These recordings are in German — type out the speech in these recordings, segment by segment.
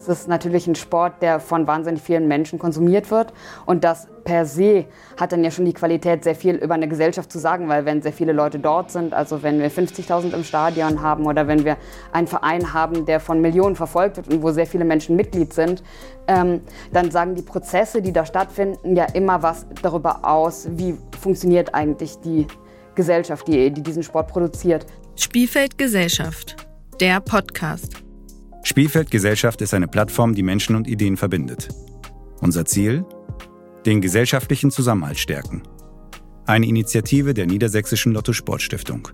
Es ist natürlich ein Sport, der von wahnsinnig vielen Menschen konsumiert wird. Und das per se hat dann ja schon die Qualität, sehr viel über eine Gesellschaft zu sagen, weil wenn sehr viele Leute dort sind, also wenn wir 50.000 im Stadion haben oder wenn wir einen Verein haben, der von Millionen verfolgt wird und wo sehr viele Menschen Mitglied sind, ähm, dann sagen die Prozesse, die da stattfinden, ja immer was darüber aus, wie funktioniert eigentlich die Gesellschaft, die, die diesen Sport produziert. Spielfeld Gesellschaft, der Podcast. Spielfeld Gesellschaft ist eine Plattform, die Menschen und Ideen verbindet. Unser Ziel? Den gesellschaftlichen Zusammenhalt stärken. Eine Initiative der Niedersächsischen Lotto Sportstiftung.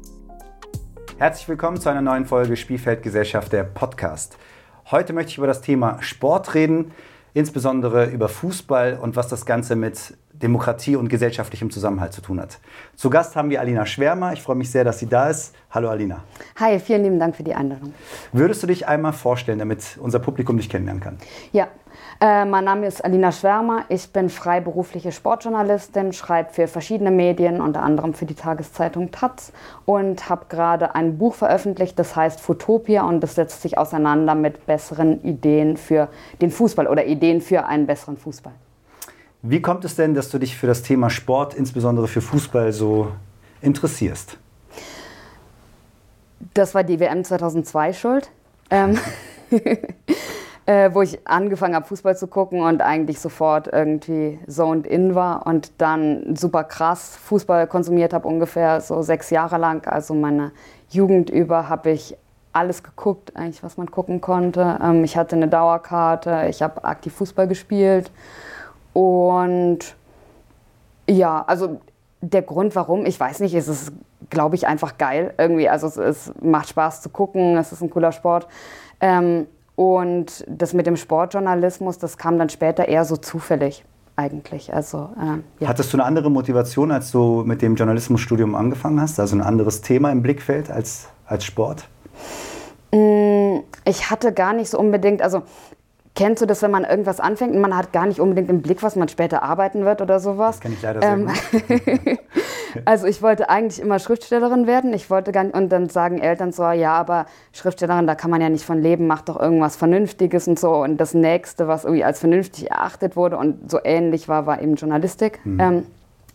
Herzlich willkommen zu einer neuen Folge Spielfeld Gesellschaft, der Podcast. Heute möchte ich über das Thema Sport reden, insbesondere über Fußball und was das Ganze mit Demokratie und gesellschaftlichem Zusammenhalt zu tun hat. Zu Gast haben wir Alina Schwärmer. Ich freue mich sehr, dass sie da ist. Hallo Alina. Hi, vielen lieben Dank für die Einladung. Würdest du dich einmal vorstellen, damit unser Publikum dich kennenlernen kann? Ja, äh, mein Name ist Alina Schwärmer. Ich bin freiberufliche Sportjournalistin, schreibe für verschiedene Medien, unter anderem für die Tageszeitung Taz und habe gerade ein Buch veröffentlicht, das heißt Futopia und das setzt sich auseinander mit besseren Ideen für den Fußball oder Ideen für einen besseren Fußball. Wie kommt es denn, dass du dich für das Thema Sport, insbesondere für Fußball, so interessierst? Das war die WM 2002 schuld, ähm, äh, wo ich angefangen habe, Fußball zu gucken und eigentlich sofort irgendwie zoned in war und dann super krass Fußball konsumiert habe, ungefähr so sechs Jahre lang. Also meine Jugend über habe ich alles geguckt, eigentlich, was man gucken konnte. Ähm, ich hatte eine Dauerkarte, ich habe aktiv Fußball gespielt. Und ja, also der Grund, warum, ich weiß nicht, ist es, glaube ich, einfach geil irgendwie. Also es, es, macht Spaß zu gucken, es ist ein cooler Sport. Ähm, und das mit dem Sportjournalismus, das kam dann später eher so zufällig eigentlich. Also, äh, ja. Hattest du eine andere Motivation, als du mit dem Journalismusstudium angefangen hast? Also ein anderes Thema im Blickfeld als, als Sport? Mm, ich hatte gar nicht so unbedingt, also Kennst du das, wenn man irgendwas anfängt und man hat gar nicht unbedingt im Blick, was man später arbeiten wird oder sowas? Das kann ich leider ähm, gut. also ich wollte eigentlich immer Schriftstellerin werden. Ich wollte gar nicht, und dann sagen Eltern so, ja, aber Schriftstellerin, da kann man ja nicht von leben, mach doch irgendwas Vernünftiges und so. Und das Nächste, was irgendwie als vernünftig erachtet wurde und so ähnlich war, war eben Journalistik. Mhm. Ähm,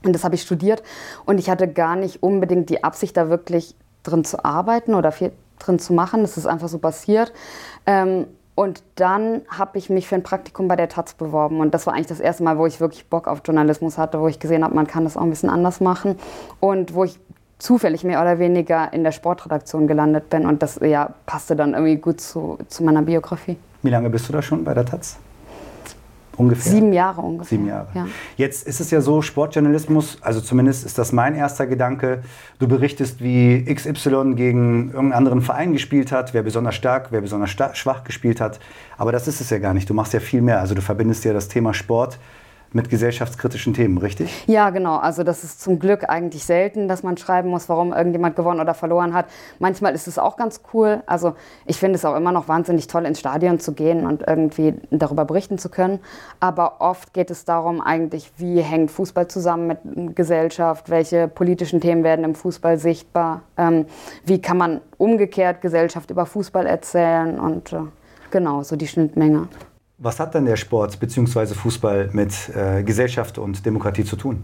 und das habe ich studiert. Und ich hatte gar nicht unbedingt die Absicht, da wirklich drin zu arbeiten oder viel drin zu machen. Das ist einfach so passiert. Ähm, und dann habe ich mich für ein Praktikum bei der Taz beworben. Und das war eigentlich das erste Mal, wo ich wirklich Bock auf Journalismus hatte, wo ich gesehen habe, man kann das auch ein bisschen anders machen. Und wo ich zufällig mehr oder weniger in der Sportredaktion gelandet bin. Und das ja, passte dann irgendwie gut zu, zu meiner Biografie. Wie lange bist du da schon bei der Taz? Ungefähr? Sieben Jahre ungefähr. Sieben Jahre. Ja. Jetzt ist es ja so, Sportjournalismus, also zumindest ist das mein erster Gedanke, du berichtest, wie XY gegen irgendeinen anderen Verein gespielt hat, wer besonders stark, wer besonders schwach gespielt hat. Aber das ist es ja gar nicht. Du machst ja viel mehr. Also du verbindest ja das Thema Sport mit gesellschaftskritischen Themen, richtig? Ja, genau. Also das ist zum Glück eigentlich selten, dass man schreiben muss, warum irgendjemand gewonnen oder verloren hat. Manchmal ist es auch ganz cool. Also ich finde es auch immer noch wahnsinnig toll, ins Stadion zu gehen und irgendwie darüber berichten zu können. Aber oft geht es darum eigentlich, wie hängt Fußball zusammen mit Gesellschaft, welche politischen Themen werden im Fußball sichtbar, ähm, wie kann man umgekehrt Gesellschaft über Fußball erzählen und äh, genau, so die Schnittmenge. Was hat denn der Sport bzw. Fußball mit äh, Gesellschaft und Demokratie zu tun?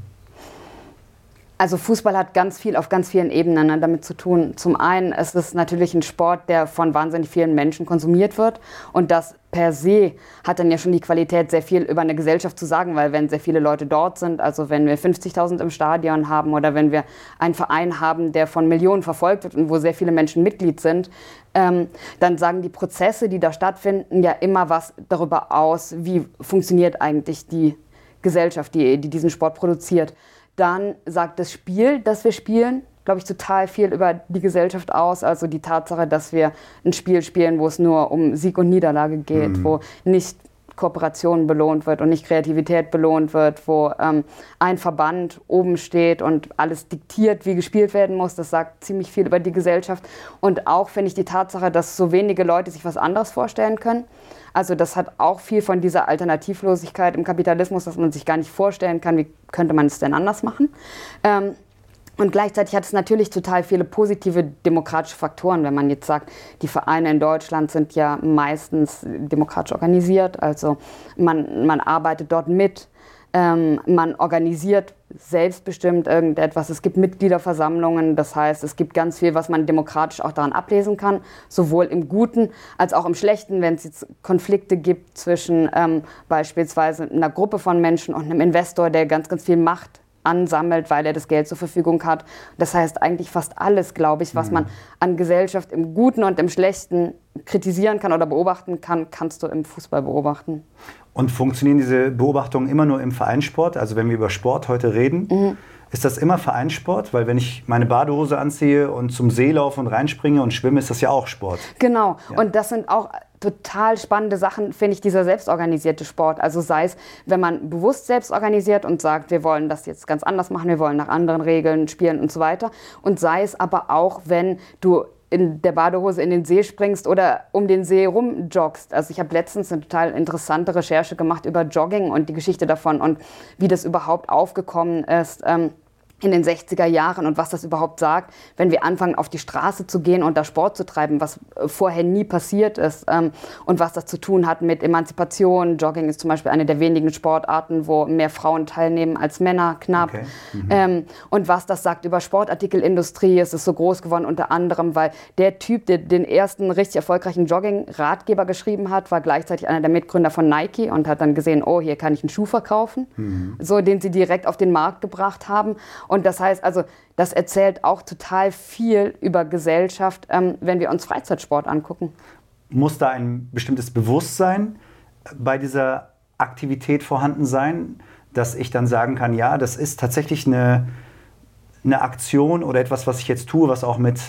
Also Fußball hat ganz viel auf ganz vielen Ebenen ne, damit zu tun. Zum einen ist es natürlich ein Sport, der von wahnsinnig vielen Menschen konsumiert wird und das per se hat dann ja schon die Qualität, sehr viel über eine Gesellschaft zu sagen, weil wenn sehr viele Leute dort sind, also wenn wir 50.000 im Stadion haben oder wenn wir einen Verein haben, der von Millionen verfolgt wird und wo sehr viele Menschen Mitglied sind, ähm, dann sagen die Prozesse, die da stattfinden, ja immer was darüber aus, wie funktioniert eigentlich die Gesellschaft, die, die diesen Sport produziert. Dann sagt das Spiel, das wir spielen, glaube ich, total viel über die Gesellschaft aus. Also die Tatsache, dass wir ein Spiel spielen, wo es nur um Sieg und Niederlage geht, mhm. wo nicht Kooperation belohnt wird und nicht Kreativität belohnt wird, wo ähm, ein Verband oben steht und alles diktiert, wie gespielt werden muss. Das sagt ziemlich viel über die Gesellschaft. Und auch finde ich die Tatsache, dass so wenige Leute sich was anderes vorstellen können. Also das hat auch viel von dieser Alternativlosigkeit im Kapitalismus, dass man sich gar nicht vorstellen kann, wie könnte man es denn anders machen. Ähm, und gleichzeitig hat es natürlich total viele positive demokratische Faktoren, wenn man jetzt sagt, die Vereine in Deutschland sind ja meistens demokratisch organisiert, also man, man arbeitet dort mit, ähm, man organisiert selbstbestimmt irgendetwas, es gibt Mitgliederversammlungen, das heißt, es gibt ganz viel, was man demokratisch auch daran ablesen kann, sowohl im Guten als auch im Schlechten, wenn es jetzt Konflikte gibt zwischen ähm, beispielsweise einer Gruppe von Menschen und einem Investor, der ganz, ganz viel Macht ansammelt, weil er das Geld zur Verfügung hat. Das heißt eigentlich fast alles, glaube ich, was mhm. man an Gesellschaft im Guten und im Schlechten kritisieren kann oder beobachten kann, kannst du im Fußball beobachten. Und funktionieren diese Beobachtungen immer nur im Vereinssport? Also wenn wir über Sport heute reden, mhm. ist das immer Vereinssport? Weil wenn ich meine Badehose anziehe und zum See laufe und reinspringe und schwimme, ist das ja auch Sport. Genau. Ja. Und das sind auch total spannende Sachen, finde ich, dieser selbstorganisierte Sport. Also sei es, wenn man bewusst selbst organisiert und sagt, wir wollen das jetzt ganz anders machen, wir wollen nach anderen Regeln spielen und so weiter. Und sei es aber auch, wenn du in der Badehose in den See springst oder um den See rumjoggst. Also ich habe letztens eine total interessante Recherche gemacht über Jogging und die Geschichte davon und wie das überhaupt aufgekommen ist. Ähm, in den 60er Jahren und was das überhaupt sagt, wenn wir anfangen, auf die Straße zu gehen und da Sport zu treiben, was äh, vorher nie passiert ist ähm, und was das zu tun hat mit Emanzipation. Jogging ist zum Beispiel eine der wenigen Sportarten, wo mehr Frauen teilnehmen als Männer, knapp. Okay. Mhm. Ähm, und was das sagt über Sportartikelindustrie, es ist so groß geworden unter anderem, weil der Typ, der den ersten richtig erfolgreichen Jogging-Ratgeber geschrieben hat, war gleichzeitig einer der Mitgründer von Nike und hat dann gesehen, oh, hier kann ich einen Schuh verkaufen, mhm. so den sie direkt auf den Markt gebracht haben. Und das heißt also, das erzählt auch total viel über Gesellschaft, ähm, wenn wir uns Freizeitsport angucken. Muss da ein bestimmtes Bewusstsein bei dieser Aktivität vorhanden sein, dass ich dann sagen kann, ja, das ist tatsächlich eine, eine Aktion oder etwas, was ich jetzt tue, was auch mit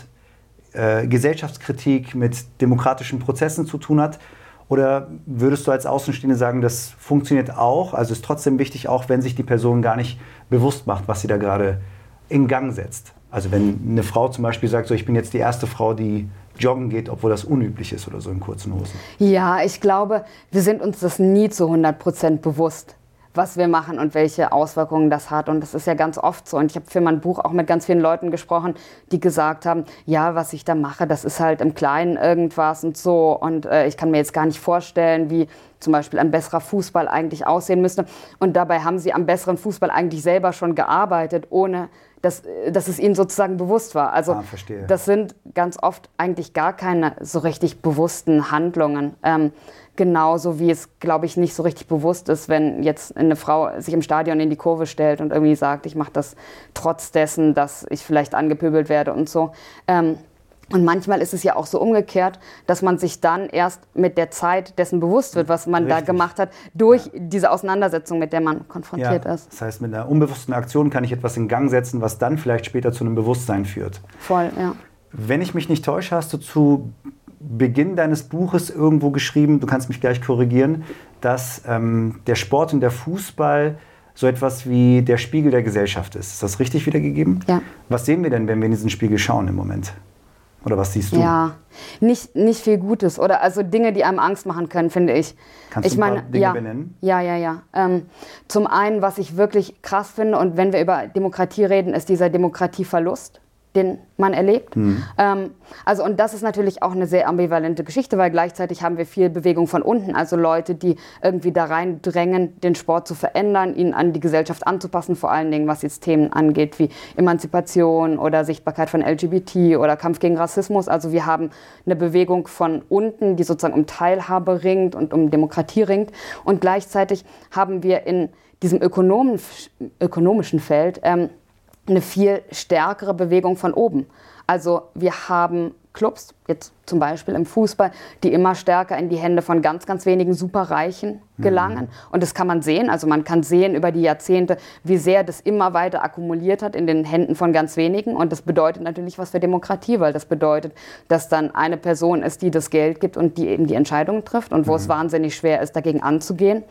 äh, Gesellschaftskritik, mit demokratischen Prozessen zu tun hat? Oder würdest du als Außenstehende sagen, das funktioniert auch? Also ist trotzdem wichtig, auch wenn sich die Person gar nicht bewusst macht, was sie da gerade in Gang setzt. Also wenn eine Frau zum Beispiel sagt, so ich bin jetzt die erste Frau, die joggen geht, obwohl das unüblich ist oder so in kurzen Hosen. Ja, ich glaube, wir sind uns das nie zu 100 Prozent bewusst was wir machen und welche Auswirkungen das hat. Und das ist ja ganz oft so. Und ich habe für mein Buch auch mit ganz vielen Leuten gesprochen, die gesagt haben, ja, was ich da mache, das ist halt im Kleinen irgendwas und so. Und äh, ich kann mir jetzt gar nicht vorstellen, wie zum Beispiel ein besserer Fußball eigentlich aussehen müsste. Und dabei haben sie am besseren Fußball eigentlich selber schon gearbeitet, ohne dass, dass es ihnen sozusagen bewusst war. Also ah, das sind ganz oft eigentlich gar keine so richtig bewussten Handlungen. Ähm, genauso wie es, glaube ich, nicht so richtig bewusst ist, wenn jetzt eine Frau sich im Stadion in die Kurve stellt und irgendwie sagt, ich mache das trotz dessen, dass ich vielleicht angepöbelt werde und so. Ähm, und manchmal ist es ja auch so umgekehrt, dass man sich dann erst mit der Zeit dessen bewusst wird, was man Richtig. da gemacht hat, durch ja. diese Auseinandersetzung, mit der man konfrontiert ja. ist. Das heißt, mit einer unbewussten Aktion kann ich etwas in Gang setzen, was dann vielleicht später zu einem Bewusstsein führt. Voll, ja. Wenn ich mich nicht täusche, hast du zu Beginn deines Buches irgendwo geschrieben, du kannst mich gleich korrigieren, dass ähm, der Sport und der Fußball so etwas wie der Spiegel der Gesellschaft ist. Ist das richtig wiedergegeben? Ja. Was sehen wir denn, wenn wir in diesen Spiegel schauen im Moment? Oder was siehst du? Ja, nicht, nicht viel Gutes. Oder also Dinge, die einem Angst machen können, finde ich. Kannst ich du meine, Dinge ja, benennen? Ja, ja, ja. Ähm, zum einen, was ich wirklich krass finde, und wenn wir über Demokratie reden, ist dieser Demokratieverlust den man erlebt. Mhm. Ähm, also und das ist natürlich auch eine sehr ambivalente Geschichte, weil gleichzeitig haben wir viel Bewegung von unten, also Leute, die irgendwie da rein drängen, den Sport zu verändern, ihn an die Gesellschaft anzupassen, vor allen Dingen was jetzt Themen angeht wie Emanzipation oder Sichtbarkeit von LGBT oder Kampf gegen Rassismus. Also wir haben eine Bewegung von unten, die sozusagen um Teilhabe ringt und um Demokratie ringt und gleichzeitig haben wir in diesem ökonomischen Feld ähm, eine viel stärkere Bewegung von oben. Also wir haben Clubs, jetzt zum Beispiel im Fußball, die immer stärker in die Hände von ganz, ganz wenigen Superreichen gelangen. Mhm. Und das kann man sehen. Also man kann sehen über die Jahrzehnte, wie sehr das immer weiter akkumuliert hat in den Händen von ganz wenigen. Und das bedeutet natürlich was für Demokratie, weil das bedeutet, dass dann eine Person ist, die das Geld gibt und die eben die Entscheidungen trifft und wo mhm. es wahnsinnig schwer ist, dagegen anzugehen.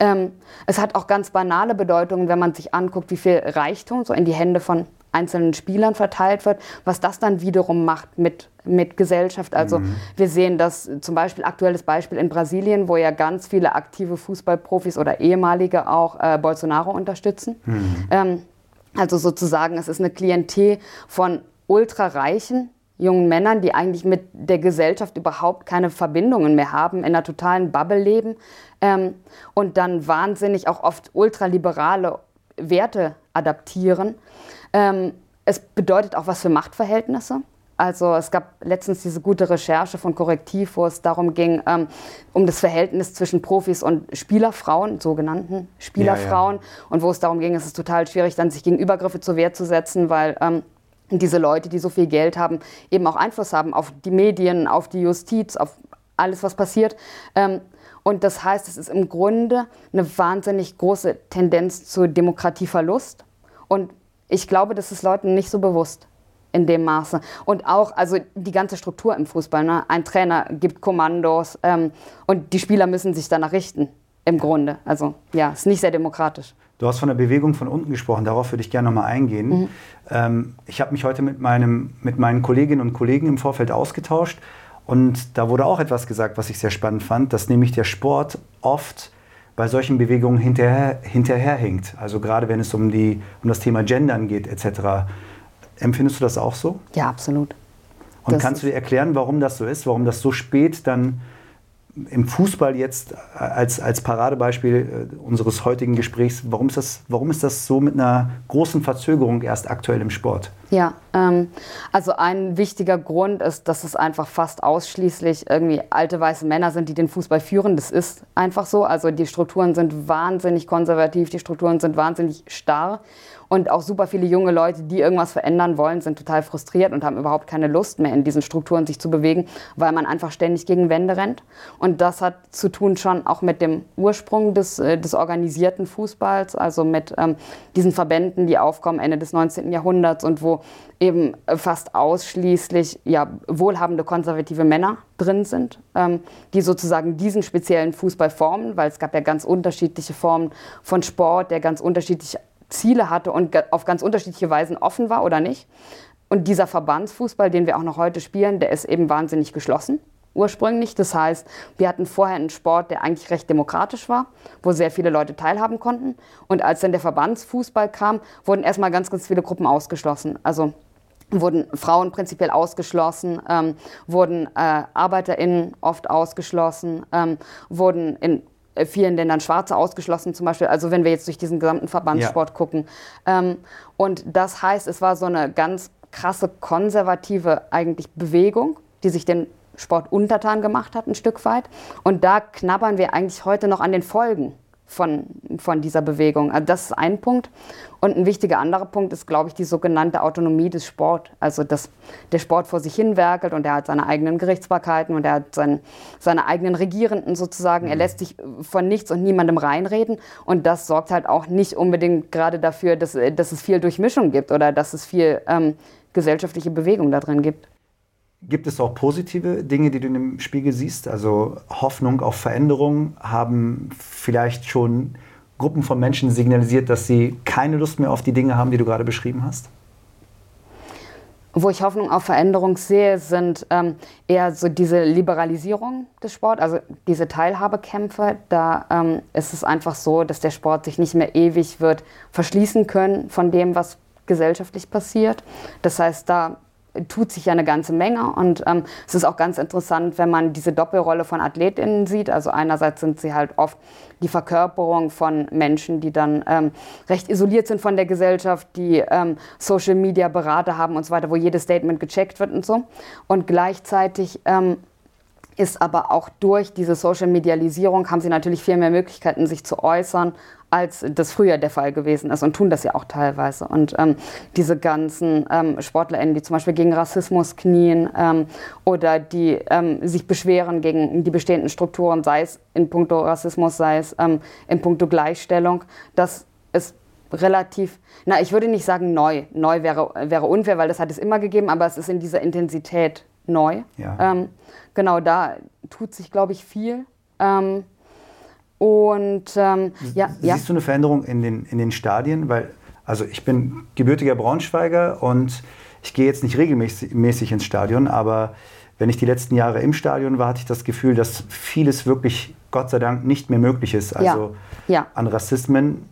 Ähm, es hat auch ganz banale Bedeutungen, wenn man sich anguckt, wie viel Reichtum so in die Hände von einzelnen Spielern verteilt wird, was das dann wiederum macht mit, mit Gesellschaft. Also mhm. wir sehen das zum Beispiel aktuelles Beispiel in Brasilien, wo ja ganz viele aktive Fußballprofis oder ehemalige auch äh, Bolsonaro unterstützen. Mhm. Ähm, Also sozusagen, es ist eine Klientel von ultrareichen jungen Männern, die eigentlich mit der Gesellschaft überhaupt keine Verbindungen mehr haben, in einer totalen Bubble leben ähm, und dann wahnsinnig auch oft ultraliberale Werte adaptieren. Ähm, es bedeutet auch was für Machtverhältnisse. Also es gab letztens diese gute Recherche von Korrektiv, wo es darum ging, ähm, um das Verhältnis zwischen Profis und Spielerfrauen, sogenannten Spielerfrauen. Ja, ja. Und wo es darum ging, es ist total schwierig, dann sich gegen Übergriffe zur Wehr zu setzen, weil ähm, diese Leute, die so viel Geld haben, eben auch Einfluss haben auf die Medien, auf die Justiz, auf alles, was passiert. Ähm, und das heißt, es ist im Grunde eine wahnsinnig große Tendenz zu Demokratieverlust. Und ich glaube, das ist Leuten nicht so bewusst in dem Maße. Und auch, also die ganze Struktur im Fußball. Ne? Ein Trainer gibt Kommandos ähm, und die Spieler müssen sich danach richten, im Grunde. Also ja, ist nicht sehr demokratisch. Du hast von der Bewegung von unten gesprochen, darauf würde ich gerne nochmal eingehen. Mhm. Ähm, ich habe mich heute mit, meinem, mit meinen Kolleginnen und Kollegen im Vorfeld ausgetauscht und da wurde auch etwas gesagt, was ich sehr spannend fand, dass nämlich der Sport oft bei solchen Bewegungen hinterher, hinterherhinkt. Also gerade wenn es um, die, um das Thema Gendern geht etc. Empfindest du das auch so? Ja, absolut. Und das kannst du dir erklären, warum das so ist, warum das so spät dann im Fußball jetzt als, als Paradebeispiel äh, unseres heutigen Gesprächs, warum ist, das, warum ist das so mit einer großen Verzögerung erst aktuell im Sport? Ja, ähm, also ein wichtiger Grund ist, dass es einfach fast ausschließlich irgendwie alte weiße Männer sind, die den Fußball führen. Das ist einfach so. Also die Strukturen sind wahnsinnig konservativ, die Strukturen sind wahnsinnig starr. Und auch super viele junge Leute, die irgendwas verändern wollen, sind total frustriert und haben überhaupt keine Lust mehr in diesen Strukturen sich zu bewegen, weil man einfach ständig gegen Wände rennt. Und das hat zu tun schon auch mit dem Ursprung des, äh, des organisierten Fußballs, also mit ähm, diesen Verbänden, die aufkommen Ende des 19. Jahrhunderts und wo eben fast ausschließlich ja, wohlhabende konservative Männer drin sind, ähm, die sozusagen diesen speziellen Fußball formen, weil es gab ja ganz unterschiedliche Formen von Sport, der ganz unterschiedliche Ziele hatte und auf ganz unterschiedliche Weisen offen war oder nicht. Und dieser Verbandsfußball, den wir auch noch heute spielen, der ist eben wahnsinnig geschlossen ursprünglich. Das heißt, wir hatten vorher einen Sport, der eigentlich recht demokratisch war, wo sehr viele Leute teilhaben konnten. Und als dann der Verbandsfußball kam, wurden erstmal ganz, ganz viele Gruppen ausgeschlossen. Also wurden Frauen prinzipiell ausgeschlossen, ähm, wurden äh, ArbeiterInnen oft ausgeschlossen, ähm, wurden in vielen Ländern Schwarze ausgeschlossen, zum Beispiel, also wenn wir jetzt durch diesen gesamten Verbandssport ja. gucken. Ähm, und das heißt, es war so eine ganz krasse konservative eigentlich Bewegung, die sich den Sport untertan gemacht hat, ein Stück weit. Und da knabbern wir eigentlich heute noch an den Folgen von, von dieser Bewegung. Also das ist ein Punkt. Und ein wichtiger anderer Punkt ist, glaube ich, die sogenannte Autonomie des Sports. Also dass der Sport vor sich hin werkelt und er hat seine eigenen Gerichtsbarkeiten und er hat sein, seine eigenen Regierenden sozusagen. Er mhm. lässt sich von nichts und niemandem reinreden. Und das sorgt halt auch nicht unbedingt gerade dafür, dass, dass es viel Durchmischung gibt oder dass es viel ähm, gesellschaftliche Bewegung da drin gibt. Gibt es auch positive Dinge, die du in dem Spiegel siehst? Also Hoffnung auf Veränderung? Haben vielleicht schon Gruppen von Menschen signalisiert, dass sie keine Lust mehr auf die Dinge haben, die du gerade beschrieben hast? Wo ich Hoffnung auf Veränderung sehe, sind ähm, eher so diese Liberalisierung des Sports, also diese Teilhabekämpfe. Da ähm, ist es einfach so, dass der Sport sich nicht mehr ewig wird verschließen können von dem, was gesellschaftlich passiert. Das heißt, da tut sich ja eine ganze Menge. Und ähm, es ist auch ganz interessant, wenn man diese Doppelrolle von AthletInnen sieht. Also einerseits sind sie halt oft die Verkörperung von Menschen, die dann ähm, recht isoliert sind von der Gesellschaft, die ähm, Social Media Berater haben und so weiter, wo jedes Statement gecheckt wird und so. Und gleichzeitig ähm, ist aber auch durch diese Social Medialisierung haben sie natürlich viel mehr Möglichkeiten, sich zu äußern, als das früher der Fall gewesen ist und tun das ja auch teilweise. Und ähm, diese ganzen ähm, SportlerInnen, die zum Beispiel gegen Rassismus knien ähm, oder die ähm, sich beschweren gegen die bestehenden Strukturen, sei es in puncto Rassismus, sei es ähm, in puncto Gleichstellung, das ist relativ, na, ich würde nicht sagen neu. Neu wäre, wäre unfair, weil das hat es immer gegeben, aber es ist in dieser Intensität neu. Ja. Ähm, genau, da tut sich, glaube ich, viel. Ähm, und ähm, ja, Siehst ja. du eine Veränderung in den, in den Stadien? Weil, also ich bin gebürtiger Braunschweiger und ich gehe jetzt nicht regelmäßig ins Stadion, aber wenn ich die letzten Jahre im Stadion war, hatte ich das Gefühl, dass vieles wirklich, Gott sei Dank, nicht mehr möglich ist. Also ja. Ja. an Rassismen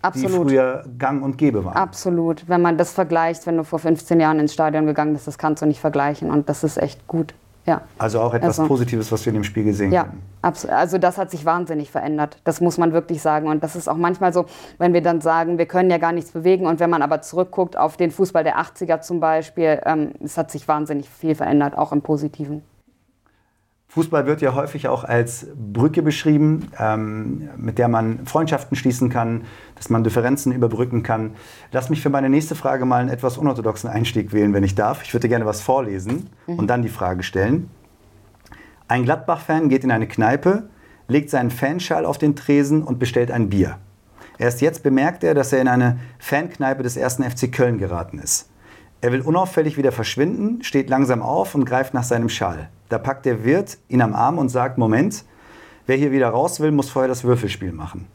Absolut. die früher gang und gäbe waren. Absolut. Wenn man das vergleicht, wenn du vor 15 Jahren ins Stadion gegangen bist, das kannst du nicht vergleichen. Und das ist echt gut. Ja. Also auch etwas Also- Positives, was wir in dem Spiel gesehen Ja, haben. abs- also das hat sich wahnsinnig verändert. Das muss man wirklich sagen. Und das ist auch manchmal so, wenn wir dann sagen, wir können ja gar nichts bewegen. Und wenn man aber zurückguckt auf den Fußball der 80er zum Beispiel, ähm, es hat sich wahnsinnig viel verändert, auch im Positiven. Fußball wird ja häufig auch als Brücke beschrieben, ähm, mit der man Freundschaften schließen kann, dass man Differenzen überbrücken kann. Lass mich für meine nächste Frage mal einen etwas unorthodoxen Einstieg wählen, wenn ich darf. Ich würde gerne was vorlesen und dann die Frage stellen. Ein Gladbach-Fan geht in eine Kneipe, legt seinen Fanschal auf den Tresen und bestellt ein Bier. Erst jetzt bemerkt er, dass er in eine Fankneipe des ersten FC Köln geraten ist. Er will unauffällig wieder verschwinden, steht langsam auf und greift nach seinem Schal. Da packt der Wirt ihn am Arm und sagt, Moment, wer hier wieder raus will, muss vorher das Würfelspiel machen.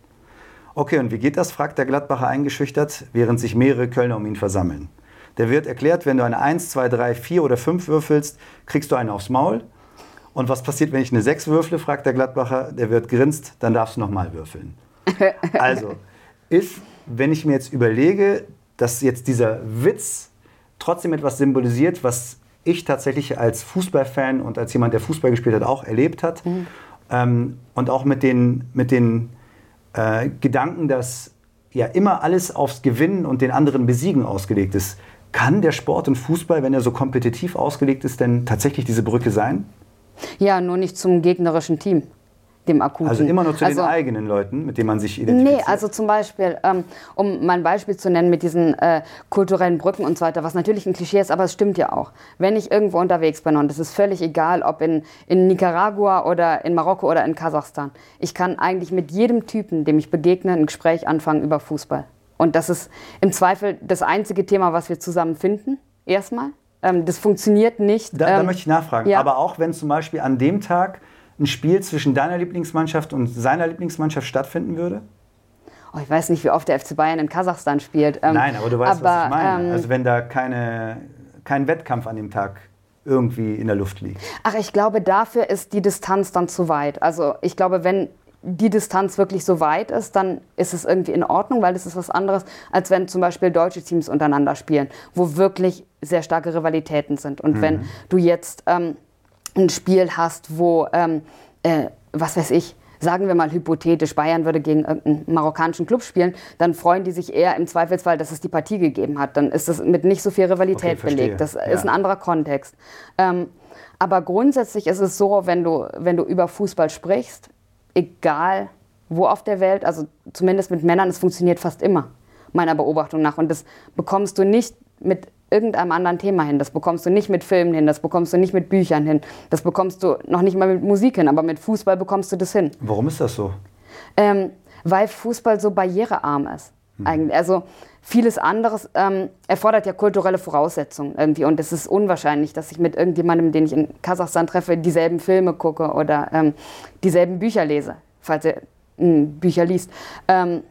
Okay, und wie geht das? fragt der Gladbacher eingeschüchtert, während sich mehrere Kölner um ihn versammeln. Der Wirt erklärt, wenn du eine 1, 2, 3, 4 oder 5 würfelst, kriegst du eine aufs Maul. Und was passiert, wenn ich eine 6 würfle, fragt der Gladbacher. Der Wirt grinst, dann darfst du nochmal würfeln. Also, ist, wenn ich mir jetzt überlege, dass jetzt dieser Witz trotzdem etwas symbolisiert, was ich tatsächlich als Fußballfan und als jemand, der Fußball gespielt hat, auch erlebt hat. Ähm, und auch mit den, mit den äh, Gedanken, dass ja immer alles aufs Gewinnen und den anderen Besiegen ausgelegt ist. Kann der Sport und Fußball, wenn er so kompetitiv ausgelegt ist, denn tatsächlich diese Brücke sein? Ja, nur nicht zum gegnerischen Team, dem akuten. Also immer nur zu Also- den eigenen Leuten, mit denen man sich identifiziert? Nee, also zum Beispiel, ähm, um mal ein Beispiel zu nennen mit diesen äh, kulturellen Brücken und so weiter, was natürlich ein Klischee ist, aber es stimmt ja auch. Wenn ich irgendwo unterwegs bin und es ist völlig egal, ob in, in Nicaragua oder in Marokko oder in Kasachstan, ich kann eigentlich mit jedem Typen, dem ich begegne, ein Gespräch anfangen über Fußball. Und das ist im Zweifel das einzige Thema, was wir zusammen finden, erstmal. Ähm, das funktioniert nicht. Da, da ähm, möchte ich nachfragen. ja. Aber auch wenn zum Beispiel an dem Tag ein Spiel zwischen deiner Lieblingsmannschaft und seiner Lieblingsmannschaft stattfinden würde? oh, ich weiß nicht, wie oft der FC Bayern in Kasachstan spielt. Ähm, Nein, aber du weißt, was ich meine. ähm, also wenn da keine, kein Wettkampf an dem Tag irgendwie in der Luft liegt. Ach, ich glaube, dafür ist die Distanz dann zu weit. Also ich glaube, wenn die Distanz wirklich so weit ist, dann ist es irgendwie in Ordnung, weil das ist was anderes, als wenn zum Beispiel deutsche Teams untereinander spielen, wo wirklich sehr starke Rivalitäten sind. Und wenn du jetzt ähm, ein Spiel hast, wo, ähm, äh, was weiß ich, sagen wir mal hypothetisch, Bayern würde gegen irgendeinen marokkanischen Club spielen, dann freuen die sich eher im Zweifelsfall, dass es die Partie gegeben hat. Dann ist das mit nicht so viel Rivalität Okay, belegt. Das Ja. ist ein anderer Kontext. Ähm, aber grundsätzlich ist es so, wenn du, wenn du über Fußball sprichst, egal wo auf der Welt, also zumindest mit Männern, es funktioniert fast immer, meiner Beobachtung nach. Und das bekommst du nicht mit irgendeinem anderen Thema hin. Das bekommst du nicht mit Filmen hin, das bekommst du nicht mit Büchern hin, das bekommst du noch nicht mal mit Musik hin, aber mit Fußball bekommst du das hin. Warum ist das so? Ähm, weil Fußball so barrierearm ist. Eigentlich. Also vieles anderes ähm, erfordert ja kulturelle Voraussetzungen irgendwie. Und es ist unwahrscheinlich, dass ich mit irgendjemandem, den ich in Kasachstan treffe, dieselben Filme gucke oder ähm, dieselben Bücher lese, falls er mh, Bücher liest. Ähm,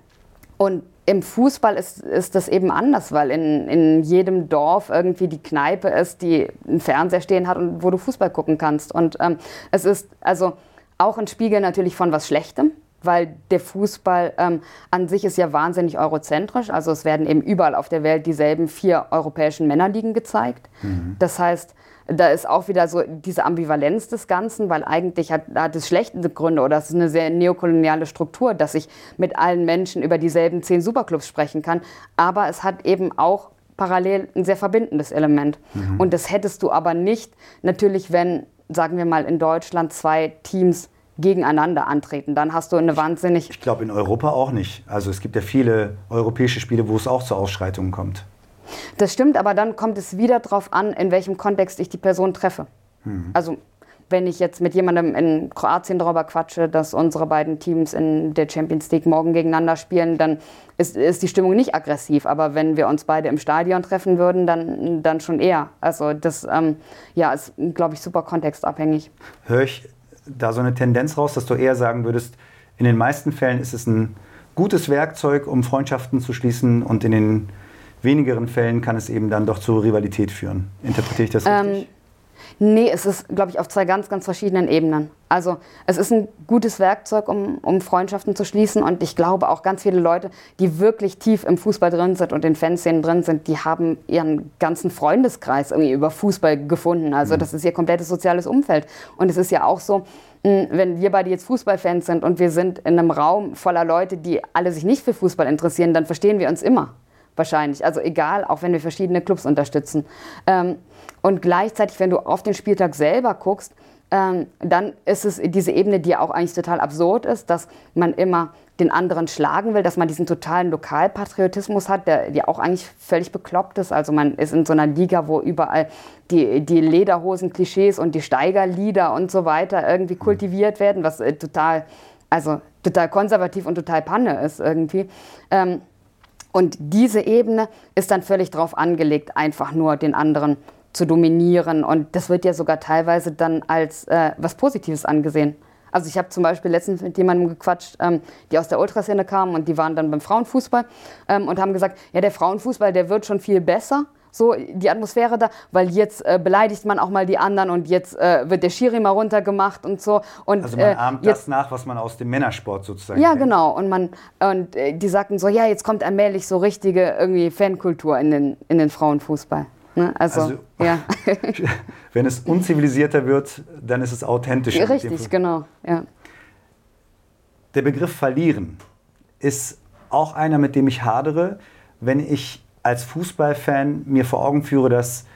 und im Fußball ist, ist das eben anders, weil in, in jedem Dorf irgendwie die Kneipe ist, die einen Fernseher stehen hat und wo du Fußball gucken kannst. Und ähm, es ist also auch ein Spiegel natürlich von was Schlechtem, weil der Fußball ähm, an sich ist ja wahnsinnig eurozentrisch. Also es werden eben überall auf der Welt dieselben vier europäischen Männerligen gezeigt. Das heißt, da ist auch wieder so diese Ambivalenz des Ganzen, weil eigentlich hat, hat es schlechte Gründe oder es ist eine sehr neokoloniale Struktur, dass ich mit allen Menschen über dieselben zehn Superclubs sprechen kann. Aber es hat eben auch parallel ein sehr verbindendes Element. Und das hättest du aber nicht natürlich, wenn, sagen wir mal, in Deutschland zwei Teams gegeneinander antreten. Dann hast du eine wahnsinnig Ich glaube in Europa auch nicht. Also es gibt ja viele europäische Spiele, wo es auch zu Ausschreitungen kommt. Das stimmt, aber dann kommt es wieder darauf an, in welchem Kontext ich die Person treffe. Also wenn ich jetzt mit jemandem in Kroatien darüber quatsche, dass unsere beiden Teams in der Champions League morgen gegeneinander spielen, dann ist, ist die Stimmung nicht aggressiv. Aber wenn wir uns beide im Stadion treffen würden, dann, dann schon eher. Also das ähm, ja, ist, glaube ich, super kontextabhängig. Höre ich da so eine Tendenz raus, dass du eher sagen würdest, in den meisten Fällen ist es ein gutes Werkzeug, um Freundschaften zu schließen und in den wenigeren Fällen kann es eben dann doch zur Rivalität führen. Interpretiere ich das richtig? Ähm, Nee, es ist, glaube ich, auf zwei ganz, ganz verschiedenen Ebenen. Also es ist ein gutes Werkzeug, um, um Freundschaften zu schließen. Und ich glaube auch ganz viele Leute, die wirklich tief im Fußball drin sind und in Fanszenen drin sind, die haben ihren ganzen Freundeskreis irgendwie über Fußball gefunden. Also mhm. das ist ihr komplettes soziales Umfeld. Und es ist ja auch so, hm, wenn wir beide jetzt Fußballfans sind und wir sind in einem Raum voller Leute, die alle sich nicht für Fußball interessieren, dann verstehen wir uns immer. Wahrscheinlich. Also egal, auch wenn wir verschiedene Clubs unterstützen. Ähm, und gleichzeitig, wenn du auf den Spieltag selber guckst, ähm, dann ist es diese Ebene, die ja auch eigentlich total absurd ist, dass man immer den anderen schlagen will, dass man diesen totalen Lokalpatriotismus hat, der, der auch eigentlich völlig bekloppt ist. Also man ist in so einer Liga, wo überall die, die Lederhosen-Klischees und die Steigerlieder und so weiter irgendwie kultiviert werden, was äh, total, also total konservativ und total Panne ist irgendwie. Ähm, und diese Ebene ist dann völlig darauf angelegt, einfach nur den anderen zu dominieren. Und das wird ja sogar teilweise dann als äh, was Positives angesehen. Also ich habe zum Beispiel letztens mit jemandem gequatscht, ähm, die aus der Ultraszene kamen und die waren dann beim Frauenfußball ähm, und haben gesagt, ja, der Frauenfußball, der wird schon viel besser so die Atmosphäre da, weil jetzt äh, beleidigt man auch mal die anderen und jetzt äh, wird der Schiri mal runtergemacht und so. Und, also man äh, ahmt jetzt, das nach, was man aus dem Männersport sozusagen Ja, kennt. genau. Und, man, und äh, die sagten so, ja, jetzt kommt allmählich so richtige irgendwie Fankultur in den, in den Frauenfußball. Ne? Also, also ja. wenn es unzivilisierter wird, dann ist es authentischer. Richtig, genau. Ja. Der Begriff verlieren ist auch einer, mit dem ich hadere, wenn ich als Fußballfan mir vor Augen führe, dass